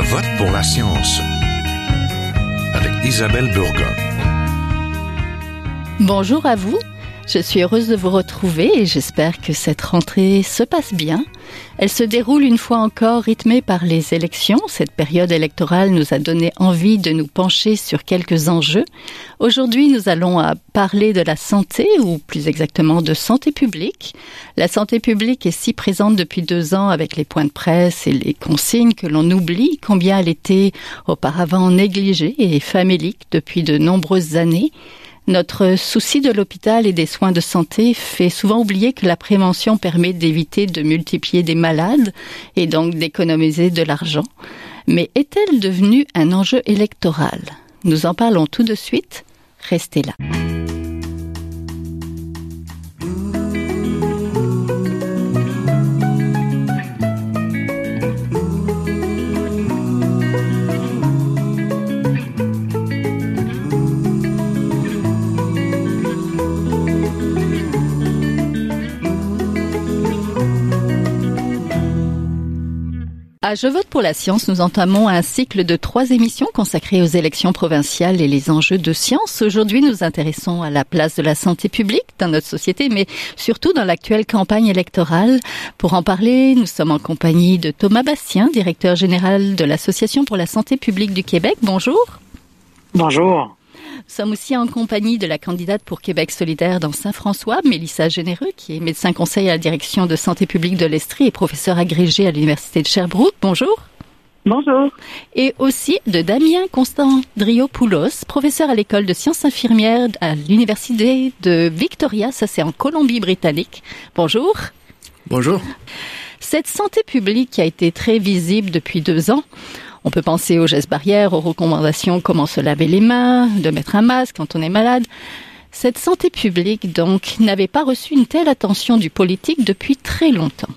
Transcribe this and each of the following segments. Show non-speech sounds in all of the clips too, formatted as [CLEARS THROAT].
Je vote pour la science avec Isabelle Burgon. Bonjour à vous. Je suis heureuse de vous retrouver et j'espère que cette rentrée se passe bien. Elle se déroule une fois encore rythmée par les élections. Cette période électorale nous a donné envie de nous pencher sur quelques enjeux. Aujourd'hui, nous allons parler de la santé, ou plus exactement de santé publique. La santé publique est si présente depuis deux ans avec les points de presse et les consignes que l'on oublie combien elle était auparavant négligée et famélique depuis de nombreuses années. Notre souci de l'hôpital et des soins de santé fait souvent oublier que la prévention permet d'éviter de multiplier des malades et donc d'économiser de l'argent. Mais est-elle devenue un enjeu électoral? Nous en parlons tout de suite. Restez là. Je vote pour la science, nous entamons un cycle de trois émissions consacrées aux élections provinciales et les enjeux de science. Aujourd'hui, nous intéressons à la place de la santé publique dans notre société, mais surtout dans l'actuelle campagne électorale. Pour en parler, nous sommes en compagnie de Thomas Bastien, directeur général de l'Association pour la santé publique du Québec. Bonjour. Bonjour. Nous sommes aussi en compagnie de la candidate pour Québec solidaire dans Saint-François, Mélissa Généreux, qui est médecin conseil à la direction de santé publique de l'Estrie et professeur agrégé à l'Université de Sherbrooke. Bonjour. Bonjour. Et aussi de Damien Constandriopoulos, professeur à l'école de sciences infirmières à l'Université de Victoria, ça c'est en Colombie-Britannique. Bonjour. Bonjour. Cette santé publique qui a été très visible depuis deux ans, on peut penser aux gestes barrières, aux recommandations comment se laver les mains, de mettre un masque quand on est malade. Cette santé publique, donc, n'avait pas reçu une telle attention du politique depuis très longtemps.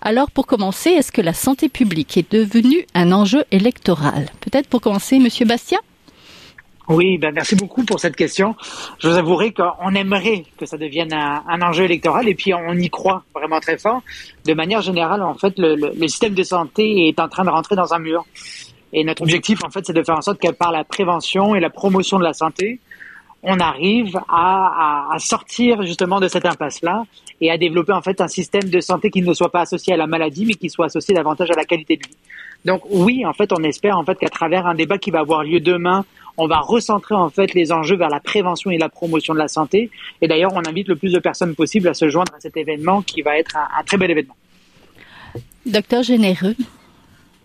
Alors, pour commencer, est-ce que la santé publique est devenue un enjeu électoral? Peut-être pour commencer, Monsieur Bastien oui, ben merci beaucoup pour cette question. Je vous avouerai qu'on aimerait que ça devienne un, enjeu électoral et puis on y croit vraiment très fort. De manière générale, en fait, le, système de santé est en train de rentrer dans un mur. Et notre objectif, en fait, c'est de faire en sorte que par la prévention et la promotion de la santé, on arrive à, à, à sortir justement de cette impasse-là et à développer en fait un système de santé qui ne soit pas associé à la maladie, mais qui soit associé davantage à la qualité de vie. Donc oui, en fait, on espère en fait qu'à travers un débat qui va avoir lieu demain on va recentrer en fait les enjeux vers la prévention et la promotion de la santé. Et d'ailleurs, on invite le plus de personnes possible à se joindre à cet événement qui va être un, très bel événement. Docteur Généreux,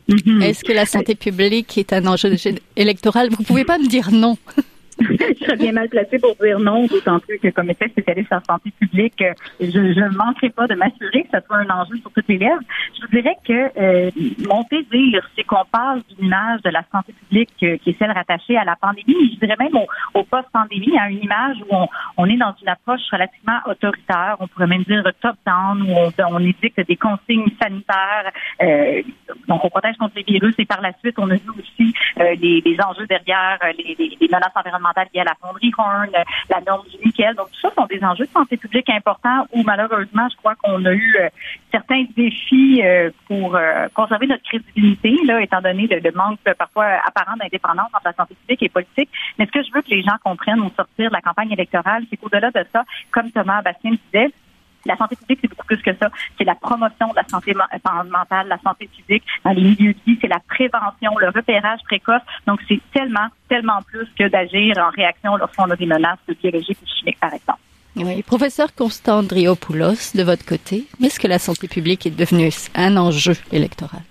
mm-hmm. est-ce que la santé publique est un enjeu électoral? Vous pouvez pas me dire non. [LAUGHS] [LAUGHS] je serais bien mal placée pour dire non, d'autant plus que comme étant spécialiste en santé publique, euh, je ne manquerai pas de m'assurer que ce soit un enjeu sur toutes les lèvres. Je vous dirais que euh, mon désir, c'est qu'on passe d'une image de la santé publique euh, qui est celle rattachée à la pandémie, je dirais même au, post-pandémie, à une image où on, on, est dans une approche relativement autoritaire, on pourrait même dire top-down, où on, on édicte des consignes sanitaires, euh, donc on protège contre les virus et par la suite, on a vu aussi les, les, enjeux derrière les, les, les menaces environnementales liées à la fonderie Horn, la norme du nickel. Donc, tout ça sont des enjeux de santé publique importants où, malheureusement, je crois qu'on a eu euh, certains défis euh, pour euh, conserver notre crédibilité, là, étant donné le, manque parfois apparent d'indépendance entre la santé publique et politique. Mais ce que je veux que les gens comprennent au sortir de la campagne électorale, c'est qu'au-delà de ça, comme Thomas Bastien disait, la santé publique, c'est beaucoup plus que ça. C'est la promotion de la santé euh, mentale, la santé physique dans les milieux de vie, c'est la prévention, le repérage précoce. Donc, c'est tellement, tellement plus que d'agir en réaction lorsqu'on a des menaces biologiques ou chimiques, par exemple. Oui. Professeur Constant Driopoulos, de votre côté, est-ce que la santé publique est devenue un enjeu électoral?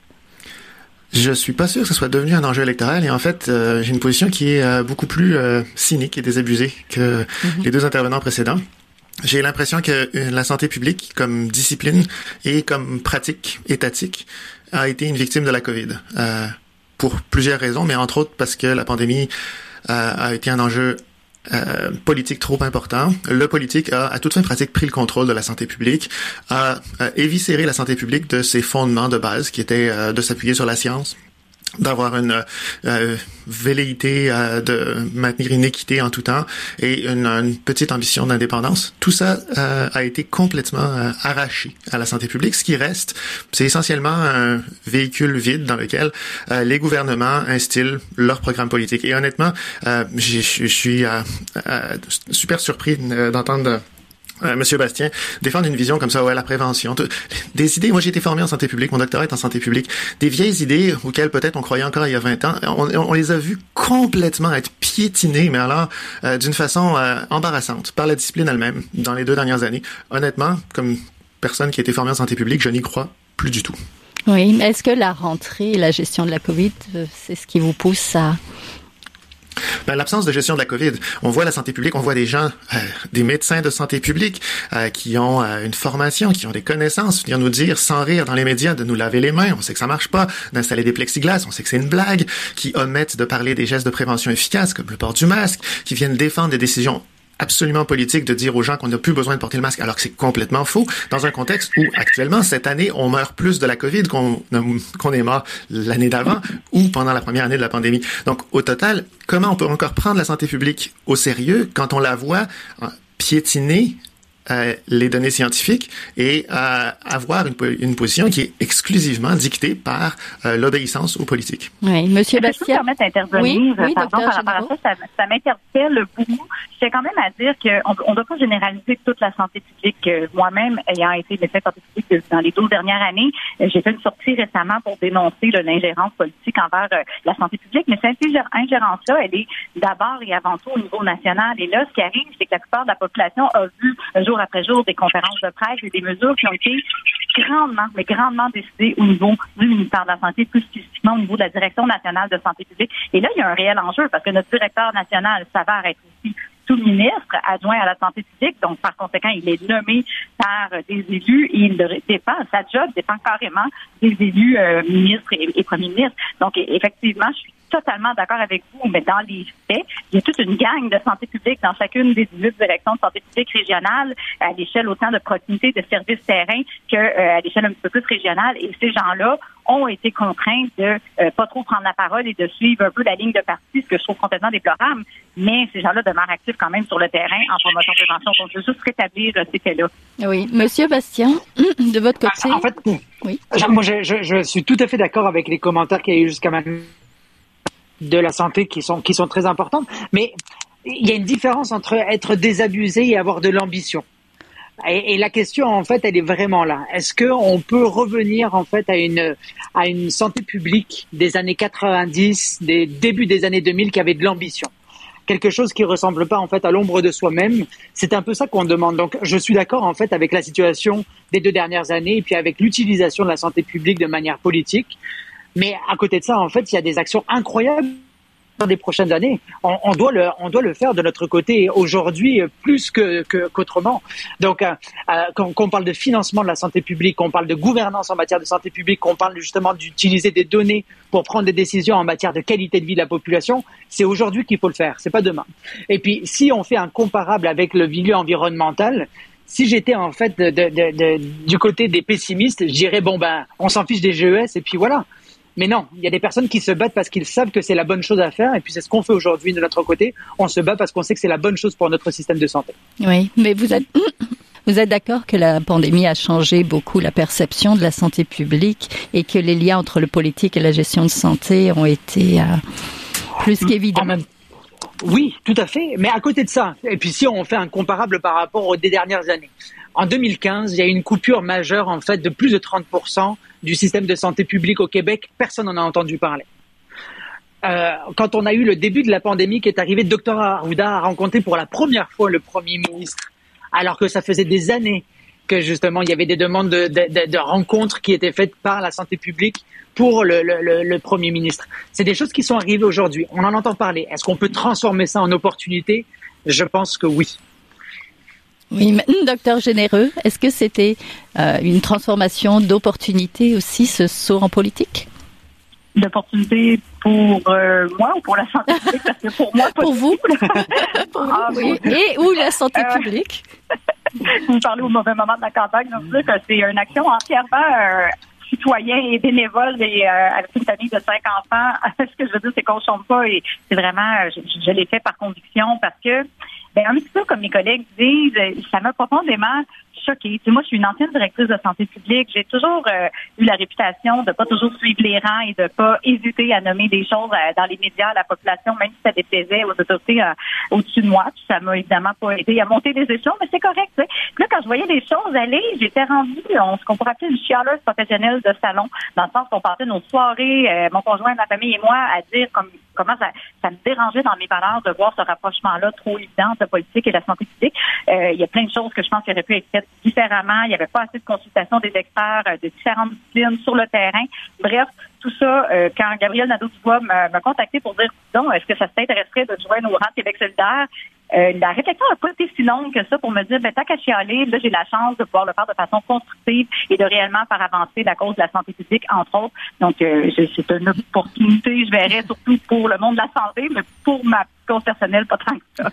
Je suis pas sûr que ce soit devenu un enjeu électoral et en fait, euh, j'ai une position qui est euh, beaucoup plus cynique et désabusée que mm-hmm. les deux intervenants précédents. J'ai l'impression que la santé publique, comme discipline et comme pratique étatique, a été une victime de la COVID. Euh, pour plusieurs raisons, mais entre autres parce que la pandémie euh, a été un enjeu euh, politique trop important. Le politique a, à toute fin pratique, pris le contrôle de la santé publique, a, a éviscéré la santé publique de ses fondements de base, qui étaient euh, de s'appuyer sur la science, d'avoir une euh, velléité euh, de maintenir une équité en tout temps et une, une petite ambition d'indépendance. Tout ça euh, a été complètement euh, arraché à la santé publique. Ce qui reste, c'est essentiellement un véhicule vide dans lequel euh, les gouvernements instillent leur programme politique. Et honnêtement, je suis super surpris d'entendre euh, Monsieur Bastien, défendre une vision comme ça, ouais, la prévention, des idées. Moi, j'ai été formé en santé publique, mon doctorat est en santé publique. Des vieilles idées auxquelles peut-être on croyait encore il y a 20 ans, on, les a vues complètement être piétinées, mais alors euh, d'une façon euh, embarrassante par la discipline elle-même dans les deux dernières années. Honnêtement, comme personne qui a été formée en santé publique, je n'y crois plus du tout. Oui, est-ce que la rentrée, la gestion de la COVID, c'est ce qui vous pousse à ben, l'absence de gestion de la COVID. On voit la santé publique, on voit des gens, euh, des médecins de santé publique euh, qui ont euh, une formation, qui ont des connaissances, venir nous dire sans rire dans les médias de nous laver les mains. On sait que ça marche pas, d'installer des plexiglas, on sait que c'est une blague, qui omettent de parler des gestes de prévention efficaces comme le port du masque, qui viennent défendre des décisions absolument politique de dire aux gens qu'on n'a plus besoin de porter le masque, alors que c'est complètement faux, dans un contexte où actuellement, cette année, on meurt plus de la COVID qu'on qu'on est mort l'année d'avant ou pendant la première année de la pandémie. Donc, au total, comment on peut encore prendre la santé publique au sérieux quand on la voit piétiner euh, les données scientifiques et euh, avoir une, une, position qui est exclusivement dictée par euh, l'obéissance aux politiques. Oui, Monsieur Bastien. Je me d'intervenir, oui, pardon, par rapport à ça, ça, ça m'interpelle beaucoup. C'est quand même à dire qu'on ne doit pas généraliser toute la santé publique. Moi-même, ayant été médecin santé publique dans les 12 dernières années, j'ai fait une sortie récemment pour dénoncer l'ingérence politique envers la santé publique, mais cette ingérence-là, elle est d'abord et avant tout au niveau national. Et là, ce qui arrive, c'est que la plupart de la population a vu jour après jour des conférences de presse et des mesures qui ont été grandement, mais grandement décidées au niveau du ministère de la Santé, plus spécifiquement au niveau de la Direction nationale de santé publique. Et là, il y a un réel enjeu parce que notre directeur national s'avère être aussi sous-ministre adjoint à la santé publique, donc par conséquent, il est nommé par des élus et il dépend, sa job dépend carrément des élus euh, ministres et, et premiers ministres. Donc, effectivement, je suis totalement d'accord avec vous, mais dans les faits, il y a toute une gang de santé publique dans chacune des 18 directions de santé publique régionale, à l'échelle autant de proximité, de services terrain qu'à euh, l'échelle un petit peu plus régionale. Et ces gens-là ont été contraints de euh, pas trop prendre la parole et de suivre un peu la ligne de parti, ce que je trouve complètement déplorable. Mais ces gens-là demeurent actifs quand même sur le terrain en promotion de prévention. Donc, je veux juste rétablir euh, ces faits-là. Oui. Monsieur Bastien, [CLEARS THROAT] de votre côté. En fait, oui. moi, je, je, je suis tout à fait d'accord avec les commentaires qu'il y a eu jusqu'à maintenant de la santé qui sont, qui sont très importantes. Mais il y a une différence entre être désabusé et avoir de l'ambition. Et, la question, en fait, elle est vraiment là. Est-ce qu'on peut revenir, en fait, à une, à une santé publique des années 90, des débuts des années 2000 qui avait de l'ambition? quelque chose qui ressemble pas en fait à l'ombre de soi-même. C'est un peu ça qu'on demande. Donc, je suis d'accord en fait avec la situation des deux dernières années et puis avec l'utilisation de la santé publique de manière politique. Mais à côté de ça, en fait, il y a des actions incroyables dans les prochaines années. On, on, doit le, on doit le faire de notre côté aujourd'hui plus que, qu'autrement. Donc, euh, euh, quand, on parle de financement de la santé publique, qu'on parle de gouvernance en matière de santé publique, qu'on parle justement d'utiliser des données pour prendre des décisions en matière de qualité de vie de la population, c'est aujourd'hui qu'il faut le faire, c'est pas demain. Et puis, si on fait un comparable avec le milieu environnemental, si j'étais en fait de, de, de, du côté des pessimistes, je dirais bon ben on s'en fiche des GES et puis voilà. Mais non, il y a des personnes qui se battent parce qu'ils savent que c'est la bonne chose à faire, et puis c'est ce qu'on fait aujourd'hui de notre côté. On se bat parce qu'on sait que c'est la bonne chose pour notre système de santé. Oui, mais vous êtes [COUGHS] vous êtes d'accord que la pandémie a changé beaucoup la perception de la santé publique et que les liens entre le politique et la gestion de santé ont été euh, plus qu'évidents? Oui, tout à fait. Mais à côté de ça, et puis si on fait un comparable par rapport aux dernières années, en 2015, il y a eu une coupure majeure en fait de plus de 30 du système de santé publique au Québec, personne n'en a entendu parler. Euh, quand on a eu le début de la pandémie qui est arrivé, Dr Arruda a rencontré pour la première fois le Premier ministre, alors que ça faisait des années que justement il y avait des demandes de, de, de rencontres qui étaient faites par la santé publique pour le, le, le Premier ministre. C'est des choses qui sont arrivées aujourd'hui. On en entend parler. Est-ce qu'on peut transformer ça en opportunité? Je pense que oui. Oui, docteur Généreux, est-ce que c'était euh, une transformation d'opportunité aussi, ce saut en politique? D'opportunité pour euh, moi ou pour la santé publique? Parce que pour moi, [LAUGHS] pour vous, [LAUGHS] pour ah, oui. Et ou la santé euh, publique? Vous parlez au mauvais moment de la campagne, donc que c'est une action entièrement citoyen et bénévole et avec une famille de cinq enfants, [LAUGHS] ce que je veux dire, c'est qu'on ne chante pas et c'est vraiment, je, je l'ai fait par conviction parce que ben, un petit peu comme mes collègues disent, ça m'a profondément moi, je suis une ancienne directrice de santé publique. J'ai toujours euh, eu la réputation de pas toujours suivre les rangs et de pas hésiter à nommer des choses euh, dans les médias à la population, même si ça déplaisait aux autorités euh, au-dessus de moi. ça m'a évidemment pas aidé à monter les échelons, mais c'est correct. Puis là, quand je voyais les choses aller, j'étais rendue, on, ce qu'on pourrait appeler une chialeuse professionnelle de salon, dans le sens qu'on passait nos soirées, mon conjoint, ma famille et moi, à dire comme comment ça, me dérangeait dans mes valeurs de voir ce rapprochement-là trop évident de politique et de la santé publique. il y a plein de choses que je pense qui auraient pu être différemment. Il n'y avait pas assez de consultation des experts euh, de différentes disciplines sur le terrain. Bref, tout ça, euh, quand Gabriel Nadeau-Dubois m'a contacté pour dire, non, est-ce que ça t'intéresserait de joindre au rang Québec solidaire? Euh, la réflexion n'a pas été si longue que ça pour me dire, ben, tant qu'à chialer, là, j'ai la chance de pouvoir le faire de façon constructive et de réellement faire avancer la cause de la santé publique, entre autres. Donc, c'est une opportunité, je verrais, surtout pour le monde de la santé, mais pour ma personnel, pas tant.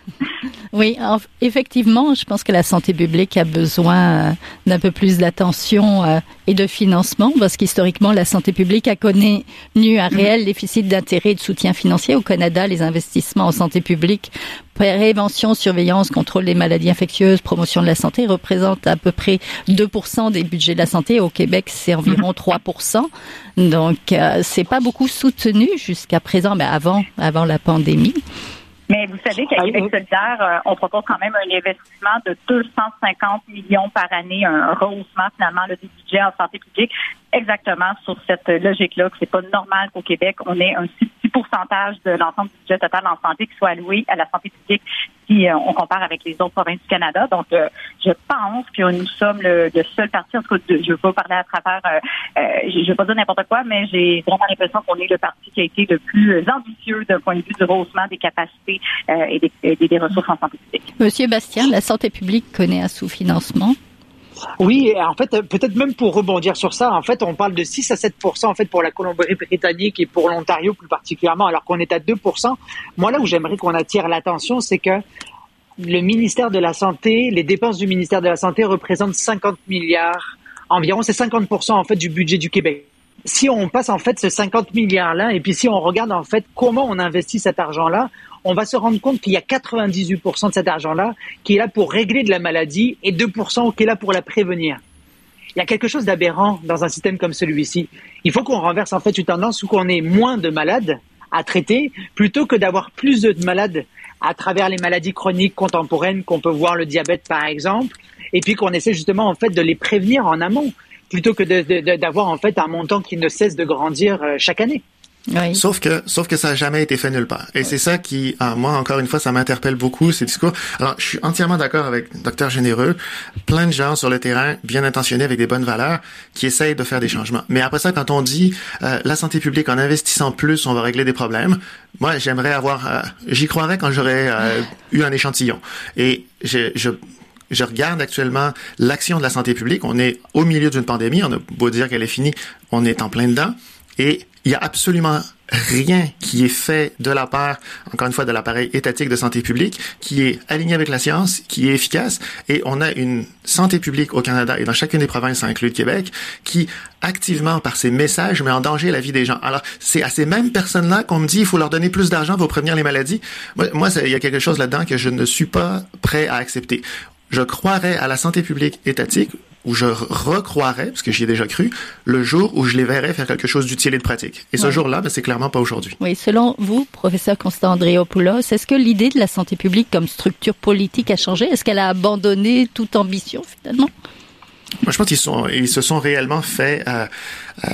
Oui, effectivement, je pense que la santé publique a besoin euh, d'un peu plus d'attention euh, et de financement, parce qu'historiquement, la santé publique a connu un réel déficit d'intérêt et de soutien financier. Au Canada, les investissements en santé publique, prévention, surveillance, contrôle des maladies infectieuses, promotion de la santé représentent à peu près 2% des budgets de la santé. Au Québec, c'est environ 3%. Donc, euh, c'est pas beaucoup soutenu jusqu'à présent, mais avant, avant la pandémie. Mais vous savez qu'à Québec solidaire, euh, on propose quand même un investissement de 250 millions par année, un rehaussement finalement là, du budget en santé publique, exactement sur cette logique-là, que c'est pas normal qu'au Québec, on ait un si petit pourcentage de l'ensemble du budget total en santé qui soit alloué à la santé publique si euh, on compare avec les autres provinces du Canada. Donc, euh, je pense que nous sommes le, seul parti, en tout cas, je ne veux pas parler à travers, je ne veux pas dire n'importe quoi, mais j'ai vraiment l'impression qu'on est le parti qui a été le plus ambitieux d'un point de vue du rehaussement des capacités euh, et, des, ressources en santé publique. Monsieur Bastien, la santé publique connaît un sous-financement. Oui, en fait, peut-être même pour rebondir sur ça, en fait, on parle de 6 à 7% en fait pour la Colombie-Britannique et pour l'Ontario plus particulièrement, alors qu'on est à 2% Moi, là où j'aimerais qu'on attire l'attention, c'est que le ministère de la Santé, les dépenses du ministère de la Santé représentent 50 milliards environ, c'est 50% en fait du budget du Québec si on passe en fait ce 50 milliards là et puis si on regarde en fait comment on investit cet argent là, on va se rendre compte qu'il y a 98% de cet argent-là qui est là pour régler de la maladie et 2% qui est là pour la prévenir. Il y a quelque chose d'aberrant dans un système comme celui-ci. Il faut qu'on renverse en fait une tendance où qu'on ait moins de malades à traiter plutôt que d'avoir plus de malades à travers les maladies chroniques contemporaines qu'on peut voir le diabète par exemple et puis qu'on essaie justement en fait de les prévenir en amont plutôt que d'avoir en fait un montant qui ne cesse de grandir euh, chaque année. Sauf que, sauf que ça n'a jamais été fait nulle part. Et c'est ça qui, ah, moi, encore une fois, ça m'interpelle beaucoup, ces discours. Alors, je suis entièrement d'accord avec Docteur Généreux. Plein de gens sur le terrain, bien intentionnés, avec des bonnes valeurs, qui essayent de faire des changements. Mais après ça, quand on dit, euh, la santé publique, en investissant plus, on va régler des problèmes, moi, j'aimerais avoir, euh, j'y croirais quand j'aurais euh, eu un échantillon. Et je, je je regarde actuellement l'action de la santé publique. On est au milieu d'une pandémie. On a beau dire qu'elle est finie, on est en plein dedans. Et il y a absolument rien qui est fait de la part, encore une fois, de l'appareil étatique de santé publique, qui est aligné avec la science, qui est efficace, et on a une santé publique au Canada et dans chacune des provinces, inclus le Québec, qui activement, par ses messages, met en danger la vie des gens. Alors, c'est à ces mêmes personnes-là qu'on me dit, il faut leur donner plus d'argent pour prévenir les maladies. Moi il y a quelque chose là-dedans que je ne suis pas prêt à accepter. Je croirais à la santé publique étatique où je recroirais, parce que j'y ai déjà cru, le jour où je les verrais faire quelque chose d'utile et de pratique. Et ce jour-là, ben, c'est clairement pas aujourd'hui. Oui, selon vous, professeur Constant Andréopoulos, est-ce que l'idée de la santé publique comme structure politique a changé? Est-ce qu'elle a abandonné toute ambition finalement? Moi, je pense qu'ils sont, ils se sont réellement fait euh, euh,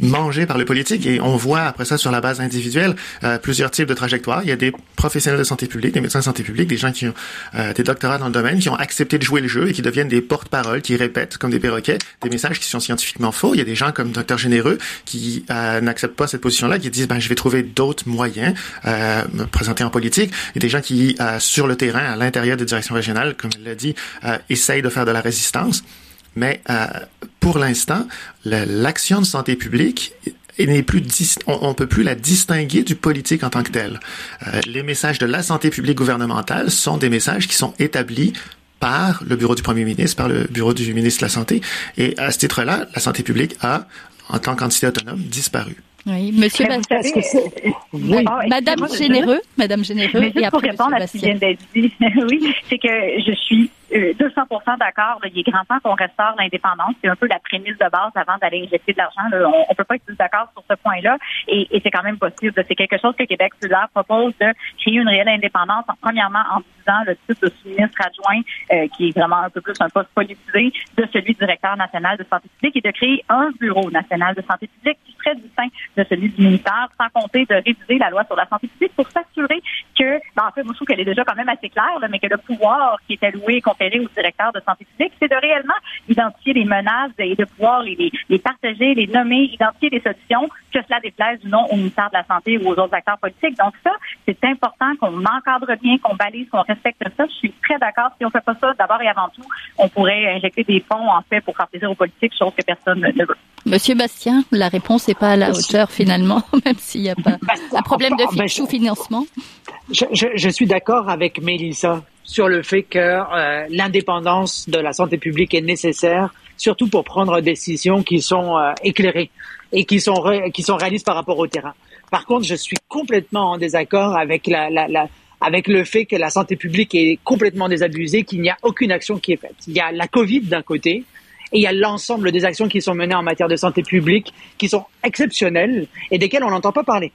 manger par le politique et on voit après ça sur la base individuelle euh, plusieurs types de trajectoires. Il y a des professionnels de santé publique, des médecins de santé publique, des gens qui ont euh, des doctorats dans le domaine, qui ont accepté de jouer le jeu et qui deviennent des porte-paroles, qui répètent comme des perroquets des messages qui sont scientifiquement faux. Il y a des gens comme docteur Généreux qui euh, n'acceptent pas cette position-là, qui disent ben je vais trouver d'autres moyens euh, me présenter en politique. Il y a des gens qui sur le terrain, à l'intérieur des directions régionales, comme il l'a dit, essayent de faire de la résistance. Mais euh, pour l'instant, l'action de santé publique n'est plus on, ne peut plus la distinguer du politique en tant que tel. Euh, les messages de la santé publique gouvernementale sont des messages qui sont établis par le bureau du premier ministre, par le bureau du ministre de la Santé. Et à ce titre-là, la santé publique a, en tant qu'entité autonome, disparu. Oui, Monsieur oui. Madame Généreux, Madame Généreux, et pour répondre à ce qui vient d'être dit, [LAUGHS] oui, c'est que je suis 200% euh, d'accord. Il est grand temps qu'on restaure l'indépendance. C'est un peu la prémisse de base avant d'aller injecter de l'argent. On, ne peut pas être plus d'accord sur ce point-là. Et, et c'est quand même possible. C'est quelque chose que Québec solidaire propose de créer une réelle indépendance. Premièrement, en disant le titre de sous-ministre adjoint, euh, qui est vraiment un peu plus un poste politisé, de celui de directeur national de santé publique et de créer un bureau national de santé publique qui serait distinct de celui du ministère, sans compter de réviser la loi sur la santé publique pour s'assurer que, ben, en fait, je trouve qu'elle est déjà quand même assez claire, mais que le pouvoir qui est alloué, au directeur de santé publique, c'est de réellement identifier les menaces et de pouvoir les, les, partager, les nommer, identifier des solutions, que cela déplaise ou non au ministère de la Santé ou aux autres acteurs politiques. Donc ça, c'est important qu'on encadre bien, qu'on balise, qu'on respecte ça. Je suis très d'accord. Si on fait pas ça, d'abord et avant tout, on pourrait injecter des fonds, en fait, pour faire plaisir aux politiques, chose que personne ne veut. Monsieur Bastien, la réponse n'est pas à la hauteur finalement, [LAUGHS] même s'il n'y a pas un problème de ben, financement. Je, je, je suis d'accord avec Mélissa sur le fait que euh, l'indépendance de la santé publique est nécessaire, surtout pour prendre des décisions qui sont euh, éclairées et qui sont qui sont réalistes par rapport au terrain. Par contre, je suis complètement en désaccord avec la, la, la avec le fait que la santé publique est complètement désabusée, qu'il n'y a aucune action qui est faite. Il y a la Covid d'un côté, et il y a l'ensemble des actions qui sont menées en matière de santé publique qui sont exceptionnelles et desquelles on n'entend pas parler.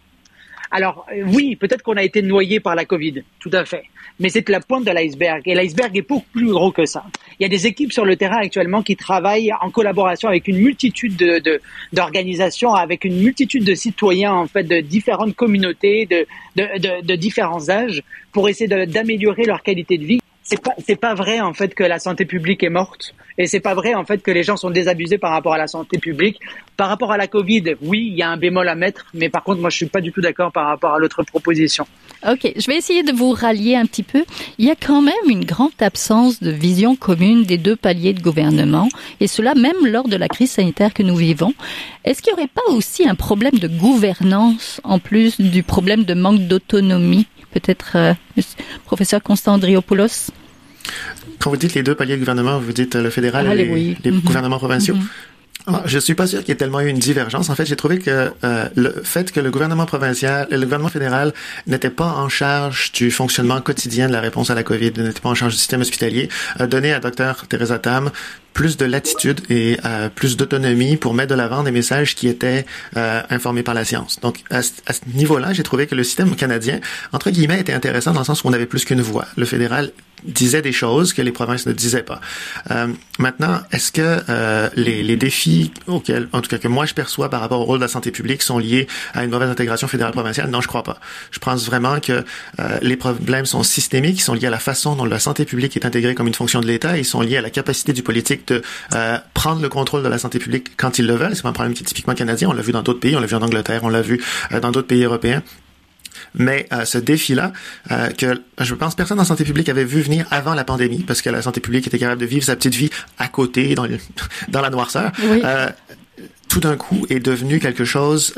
Alors euh, oui, peut-être qu'on a été noyé par la Covid, tout à fait, mais c'est la pointe de l'iceberg. Et l'iceberg est beaucoup plus gros que ça. Il y a des équipes sur le terrain actuellement qui travaillent en collaboration avec une multitude de d'organisations, avec une multitude de citoyens en fait de différentes communautés, de de, de, de différents âges, pour essayer d'améliorer leur qualité de vie c'est pas c'est pas vrai en fait que la santé publique est morte et c'est pas vrai en fait que les gens sont désabusés par rapport à la santé publique. Par rapport à la Covid, oui, il y a un bémol à mettre, mais par contre moi je suis pas du tout d'accord par rapport à l'autre proposition. Ok, je vais essayer de vous rallier un petit peu. Il y a quand même une grande absence de vision commune des deux paliers de gouvernement, et cela même lors de la crise sanitaire que nous vivons. Est-ce qu'il n'y aurait pas aussi un problème de gouvernance en plus du problème de manque d'autonomie? Peut-être euh, professeur Constant Andriopoulos quand vous dites les deux paliers de gouvernement, vous dites le fédéral et les, les mm-hmm. gouvernements provinciaux. Mm-hmm. Ah, je suis pas sûr qu'il y ait tellement eu une divergence. En fait, j'ai trouvé que euh, le fait que le gouvernement provincial, le gouvernement fédéral n'était pas en charge du fonctionnement quotidien de la réponse à la COVID, n'était pas en charge du système hospitalier, a donné à Dr Teresa Tam plus de latitude et euh, plus d'autonomie pour mettre de l'avant des messages qui étaient euh, informés par la science. Donc, à, ce niveau-là, j'ai trouvé que le système canadien, entre guillemets, était intéressant dans le sens où on avait plus qu'une voix. Le fédéral disait des choses que les provinces ne disaient pas. Euh, maintenant, est-ce que euh, les, les, défis auxquels, en tout cas que moi je perçois par rapport au rôle de la santé publique, sont liés à une mauvaise intégration fédérale provinciale? Non, je crois pas. Je pense vraiment que euh, les problèmes sont systémiques, ils sont liés à la façon dont la santé publique est intégrée comme une fonction de l'État, ils sont liés à la capacité du politique de euh, prendre le contrôle de la santé publique quand ils le veulent. C'est pas un problème qui est typiquement canadien. On l'a vu dans d'autres pays, on l'a vu en Angleterre, on l'a vu euh, dans d'autres pays européens. Mais euh, ce défi-là, euh, que je pense personne en santé publique avait vu venir avant la pandémie, parce que la santé publique était capable de vivre sa petite vie à côté, dans, [LAUGHS] dans la noirceur, euh, tout d'un coup est devenu quelque chose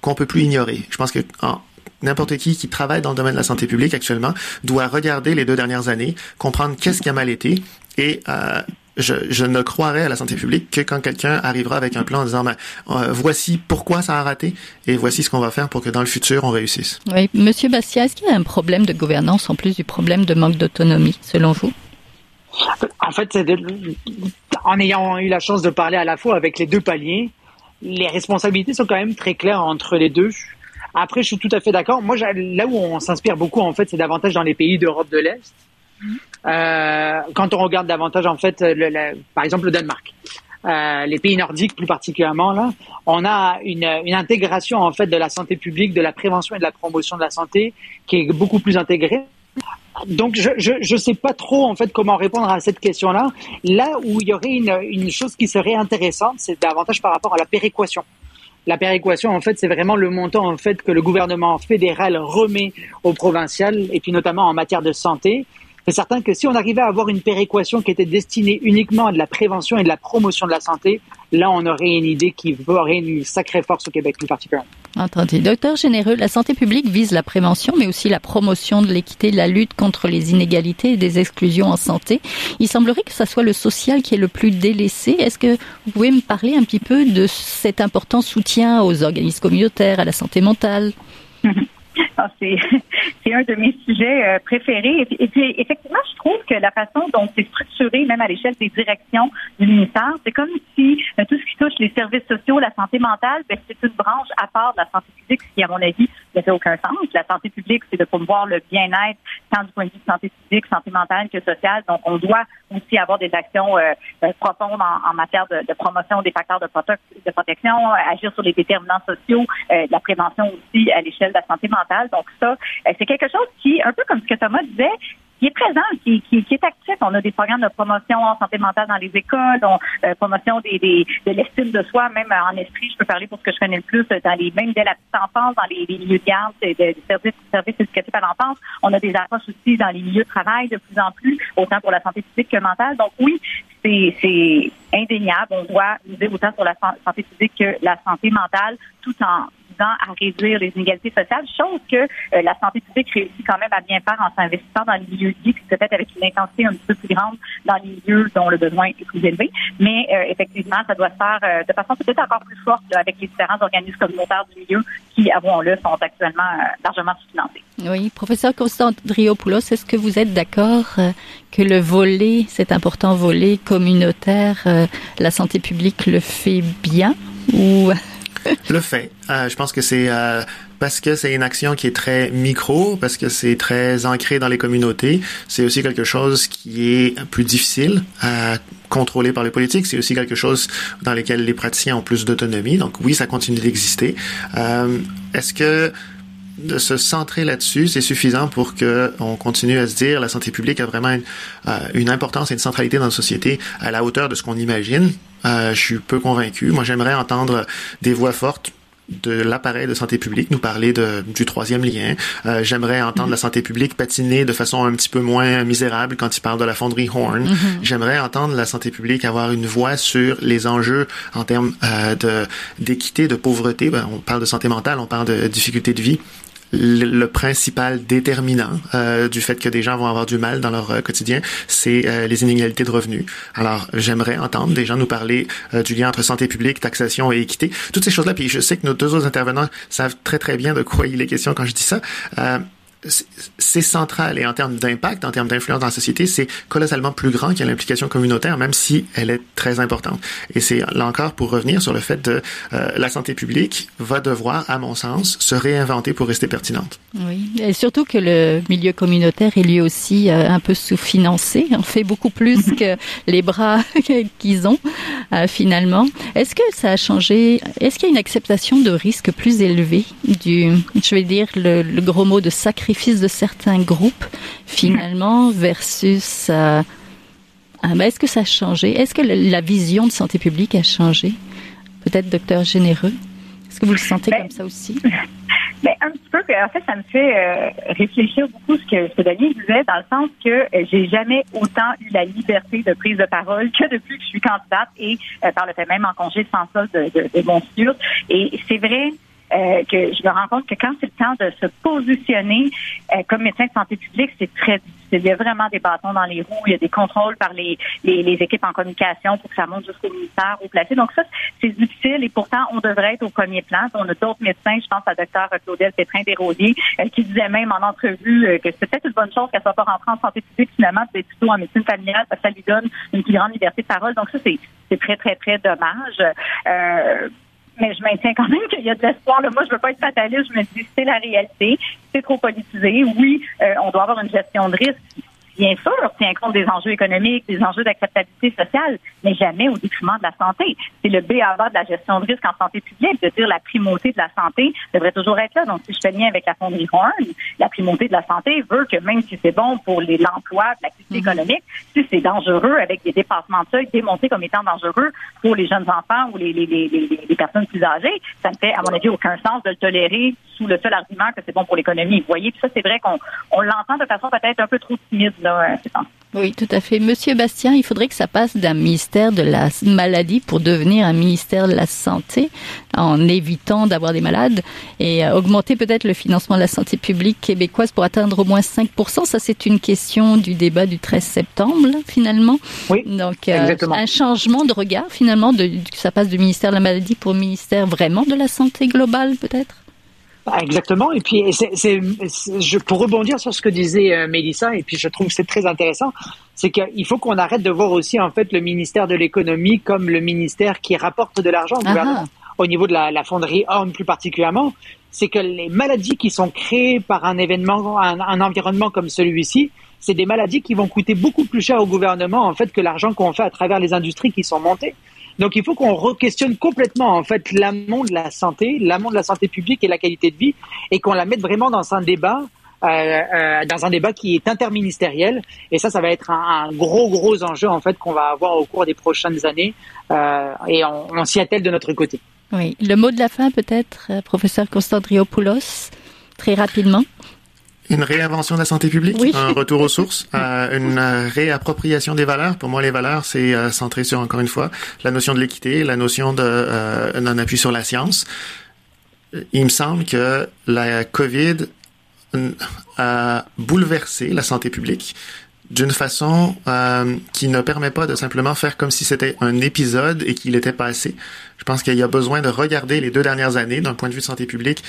qu'on peut plus ignorer. Je pense que n'importe qui qui travaille dans le domaine de la santé publique actuellement doit regarder les deux dernières années, comprendre qu'est-ce qui a mal été et je, je, ne croirais à la santé publique que quand quelqu'un arrivera avec un plan en disant ben, euh, voici pourquoi ça a raté et voici ce qu'on va faire pour que dans le futur on réussisse. Oui, Monsieur Bastia, est-ce qu'il y a un problème de gouvernance en plus du problème de manque d'autonomie, selon vous? En fait, en ayant eu la chance de parler à la fois avec les deux paliers, les responsabilités sont quand même très claires entre les deux. Après, je suis tout à fait d'accord. Moi, là où on s'inspire beaucoup, en fait, c'est davantage dans les pays d'Europe de l'Est euh, quand on regarde davantage, en fait, par exemple, le Danemark. Euh, les pays nordiques plus particulièrement là, on a une, une, intégration en fait de la santé publique, de la prévention et de la promotion de la santé qui est beaucoup plus intégrée. Donc je je je sais pas trop en fait comment répondre à cette question-là. Là où il y aurait une, une chose qui serait intéressante, c'est davantage par rapport à la péréquation. La péréquation, en fait, c'est vraiment le montant en fait que le gouvernement fédéral remet au provincial, et puis notamment en matière de santé. C'est certain que si on arrivait à avoir une péréquation qui était destinée uniquement à de la prévention et de la promotion de la santé, là, on aurait une idée qui aurait une sacrée force au Québec plus particulièrement. Entendu. Docteur Généreux, la santé publique vise la prévention, mais aussi la promotion de l'équité, la lutte contre les inégalités et des exclusions en santé. Il semblerait que ce soit le social qui est le plus délaissé. Est-ce que vous pouvez me parler un petit peu de cet important soutien aux organismes communautaires, à la santé mentale? [LAUGHS] [LAUGHS] c'est, un de mes sujets euh, préférés. Et, puis, effectivement, je trouve que la façon dont c'est structuré, même à l'échelle des directions du ministère, c'est comme si euh, tout ce qui touche les services sociaux, la santé mentale, ben, c'est une branche à part de la santé publique, ce qui, à mon avis, ne fait aucun sens. La santé publique, c'est de promouvoir le bien-être, tant du point de vue de santé physique, santé mentale que sociale. Donc, on doit aussi avoir des actions euh, profondes en, matière de, de, promotion des facteurs de, de protection, agir sur les déterminants sociaux, de la prévention aussi à l'échelle de la santé mentale. Donc ça, euh, c'est quelque chose qui, un peu comme ce que Thomas disait, qui est présent, qui, qui, qui, est actif. On a des programmes de promotion en santé mentale dans les écoles, on, euh, promotion des, des, de l'estime de soi, même en esprit, je peux parler pour ce que je connais le plus, dans les même dès la petite enfance, dans les, les milieux de garde, des de, services, services éducatifs à l'enfance. On a des approches aussi dans les milieux de travail de plus en plus, autant pour la santé physique que mentale. Donc oui, c'est indéniable. On doit miser autant sur la santé physique que la santé mentale, tout en à réduire les inégalités sociales, chose que euh, la santé publique réussit quand même à bien faire en s'investissant dans les milieux puis peut-être avec une intensité un petit peu plus grande dans les milieux dont le besoin est plus élevé. Mais euh, effectivement, ça doit se faire euh, de façon peut-être encore plus forte avec les différents organismes communautaires du milieu qui, avouons-le, sont actuellement largement sous-financés. Oui, professeur Constandriopoulos, est-ce que vous êtes d'accord que le volet, cet important volet communautaire, la santé publique le fait bien ou le fait. Euh, je pense que c'est euh, parce que c'est une action qui est très micro, parce que c'est très ancré dans les communautés. C'est aussi quelque chose qui est plus difficile à contrôler par les politiques. C'est aussi quelque chose dans lequel les praticiens ont plus d'autonomie. Donc oui, ça continue d'exister. Euh, Est-ce que de se centrer là-dessus, c'est suffisant pour que on continue à se dire la santé publique a vraiment une, euh, une importance et une centralité dans la société à la hauteur de ce qu'on imagine? Euh, je suis peu convaincu. Moi, j'aimerais entendre des voix fortes de l'appareil de santé publique nous parler de, du troisième lien. Euh, J'aimerais entendre la santé publique patiner de façon un petit peu moins misérable quand il parle de la fonderie Horn. Mm-hmm. J'aimerais entendre la santé publique avoir une voix sur les enjeux en termes euh, de d'équité, de pauvreté. Ben, on parle de santé mentale, on parle de difficultés de vie le, principal déterminant euh, du fait que des gens vont avoir du mal dans leur euh, quotidien, c'est euh, les inégalités de revenus. Alors, j'aimerais entendre des gens nous parler du lien entre santé publique, taxation et équité, toutes ces choses-là. Puis je sais que nos deux autres intervenants savent très très bien de quoi il est question quand je dis ça c'est central et en termes d'impact, en termes d'influence dans la société, c'est colossalement plus grand qu'il l'implication communautaire, même si elle est très importante. Et c'est là encore pour revenir sur le fait de euh, la santé publique va devoir, à mon sens, se réinventer pour rester pertinente. Oui, et surtout que le milieu communautaire est lui aussi euh, un peu sous-financé. [LAUGHS] On fait beaucoup plus que les bras [LAUGHS] qu'ils ont euh, finalement. Est-ce que ça a changé Est-ce qu'il y a une acceptation de risque plus élevée du, je vais dire le, le gros mot de sacrifice de certains groupes finalement versus euh, ah, ben, est-ce que ça a changé? Est-ce que la vision de santé publique a changé? Peut-être docteur généreux? Est-ce que vous le sentez ben, comme ça aussi? [LAUGHS] Ben, un petit peu. En fait, ça me fait euh, réfléchir beaucoup ce que, ce que Daniel disait, dans le sens que euh, j'ai jamais autant eu la liberté de prise de parole que depuis que je suis candidate et par le fait même en congé sans solde de, de, de mon Et c'est vrai euh, que je me rends compte que quand c'est le temps de se positionner euh, comme médecin de santé publique, c'est très difficile. Il y a vraiment des bâtons dans les roues, il y a des contrôles par les, les, les équipes en communication pour que ça monte jusqu'au ministère ou placé. Donc ça, c'est difficile et pourtant, on devrait être au premier plan. On a d'autres médecins, je pense à docteur Claudel Pétrin-Desrosiers, euh, qui disait même en entrevue que c'est peut-être une bonne chose qu'elle soit pas rentrée en santé publique finalement, c'est plutôt en médecine familiale parce que ça lui donne une plus grande liberté de parole. Donc ça, c'est très, très, très dommage. Euh, mais je maintiens quand même qu'il y a de l'espoir. Moi, je veux pas être fataliste. Je me dis, c'est la réalité. C'est trop politisé. Oui, euh, on doit avoir une gestion de risque bien sûr, tient compte des enjeux économiques, des enjeux d'acceptabilité sociale, mais jamais au détriment de la santé. C'est le B à bas de la gestion de risque en santé publique, de dire la primauté de la santé devrait toujours être là. Donc, si je fais lien avec la fonderie Horn, la primauté de la santé veut que même si c'est bon pour l'emploi, l'activité mhm. économique, si c'est dangereux avec des dépassements de seuil démontrés comme étant dangereux pour les jeunes enfants ou les, les, les, les, personnes plus âgées, ça ne fait, à mon avis, aucun sens de le tolérer sous le seul argument que c'est bon pour l'économie. Vous voyez, puis ça, c'est vrai qu'on on, l'entend de façon peut-être un peu trop timide. Là, Oui, tout à fait. Monsieur Bastien, il faudrait que ça passe d'un ministère de la maladie pour devenir un ministère de la santé, en évitant d'avoir des malades et euh, augmenter peut-être le financement de la santé publique québécoise pour atteindre au moins 5%. Ça, c'est une question du débat du 13 septembre, finalement. Oui. Donc, euh, un changement de regard, finalement, de, que ça passe du ministère de la maladie pour ministère vraiment de la santé globale, peut-être? Ah, exactement. Et puis, c'est, je, pour rebondir sur ce que disait euh, Mélissa, et puis je trouve que c'est très intéressant, c'est qu'il faut qu'on arrête de voir aussi en fait le ministère de l'économie comme le ministère qui rapporte de l'argent au gouvernement. Au niveau de la, la fonderie Horn plus particulièrement, c'est que les maladies qui sont créées par un événement, un, un environnement comme celui-ci, c'est des maladies qui vont coûter beaucoup plus cher au gouvernement en fait que l'argent qu'on fait à travers les industries qui sont montées. Donc il faut qu'on re-questionne complètement en fait l'amont de la santé, l'amont de la santé publique et la qualité de vie, et qu'on la mette vraiment dans un débat. Euh, euh, dans un débat qui est interministériel et ça ça va être un, gros gros enjeu en fait qu'on va avoir au cours des prochaines années euh, et on, on s'y attelle de notre côté. Oui, le mot de la fin peut-être, professeur Constandriopoulos, très rapidement. Une réinvention de la santé publique, oui. un retour aux sources, [LAUGHS] euh, une réappropriation des valeurs? Pour moi, les valeurs, c'est euh, centré sur, encore une fois, la notion de l'équité, la notion de, euh, d'un appui sur la science. Il me semble que la COVID a bouleversé la santé publique d'une façon euh, qui ne permet pas de simplement faire comme si c'était un épisode et qu'il était passé. Je pense qu'il y a besoin de regarder les deux dernières années d'un point de vue de santé publique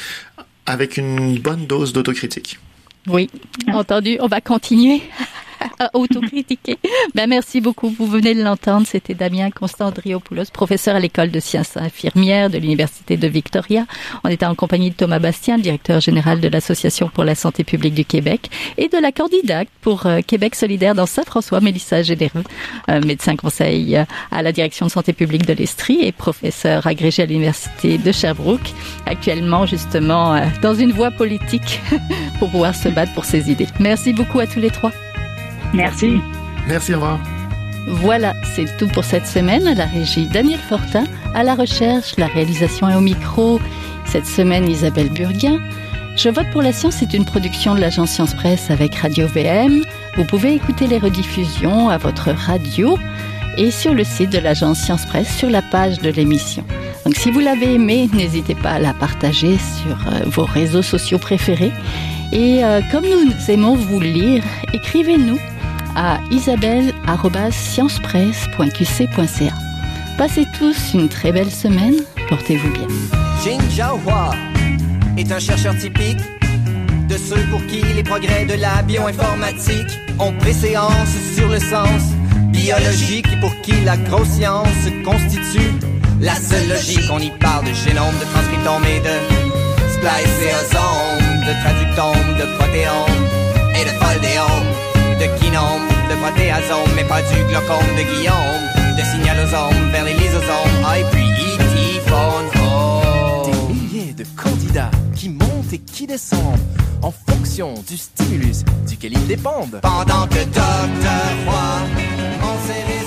avec une bonne dose d'autocritique. Oui, entendu. On va continuer [LAUGHS] [LAUGHS] à autocritiquer. Ben, merci beaucoup. Vous venez de l'entendre. C'était Damien Constandriopoulos, professeur à l'école de sciences infirmières de l'Université de Victoria. On était en compagnie de Thomas Bastien, directeur général de l'Association pour la santé publique du Québec et de la candidate pour euh, Québec solidaire dans Saint-François, Mélissa Généreux, euh, médecin conseil euh, à la direction de santé publique de l'Estrie et professeur agrégé à l'Université de Sherbrooke, actuellement justement dans une voie politique [LAUGHS] pour pouvoir se battre pour ses idées. Merci beaucoup à tous les trois. Merci. Merci, au revoir. Voilà, c'est tout pour cette semaine. À la régie, Daniel Fortin. À la recherche, la réalisation et au micro, cette semaine, Isabelle Burguin. Je vote pour la science est une production de l'agence Science Presse avec Radio VM. Vous pouvez écouter les rediffusions à votre radio et sur le site de l'agence Science Presse sur la page de l'émission. Donc si vous l'avez aimé, n'hésitez pas à la partager sur euh, vos réseaux sociaux préférés. Et euh, comme nous aimons vous lire, écrivez-nous à isabelle.sciencepresse.qc.ca. Passez tous une très belle semaine. Portez-vous bien. Jin Jiahua est un chercheur typique de ceux pour qui les progrès de la bioinformatique ont préséance sur le sens biologique et pour qui la grosse science constitue la seule logique. On y parle de génome, de transcriptome et de spliceosome, de traductome, de protéome et de foldéome de kinome, de protéasome, mais pas du glaucome de Guillaume, de signalosome vers les lysosomes, ah, et puis itiphone, oh. Des milliers de candidats qui montent et qui descendent en fonction du stimulus duquel ils dépendent. Pendant que Docteur Roy, on s'est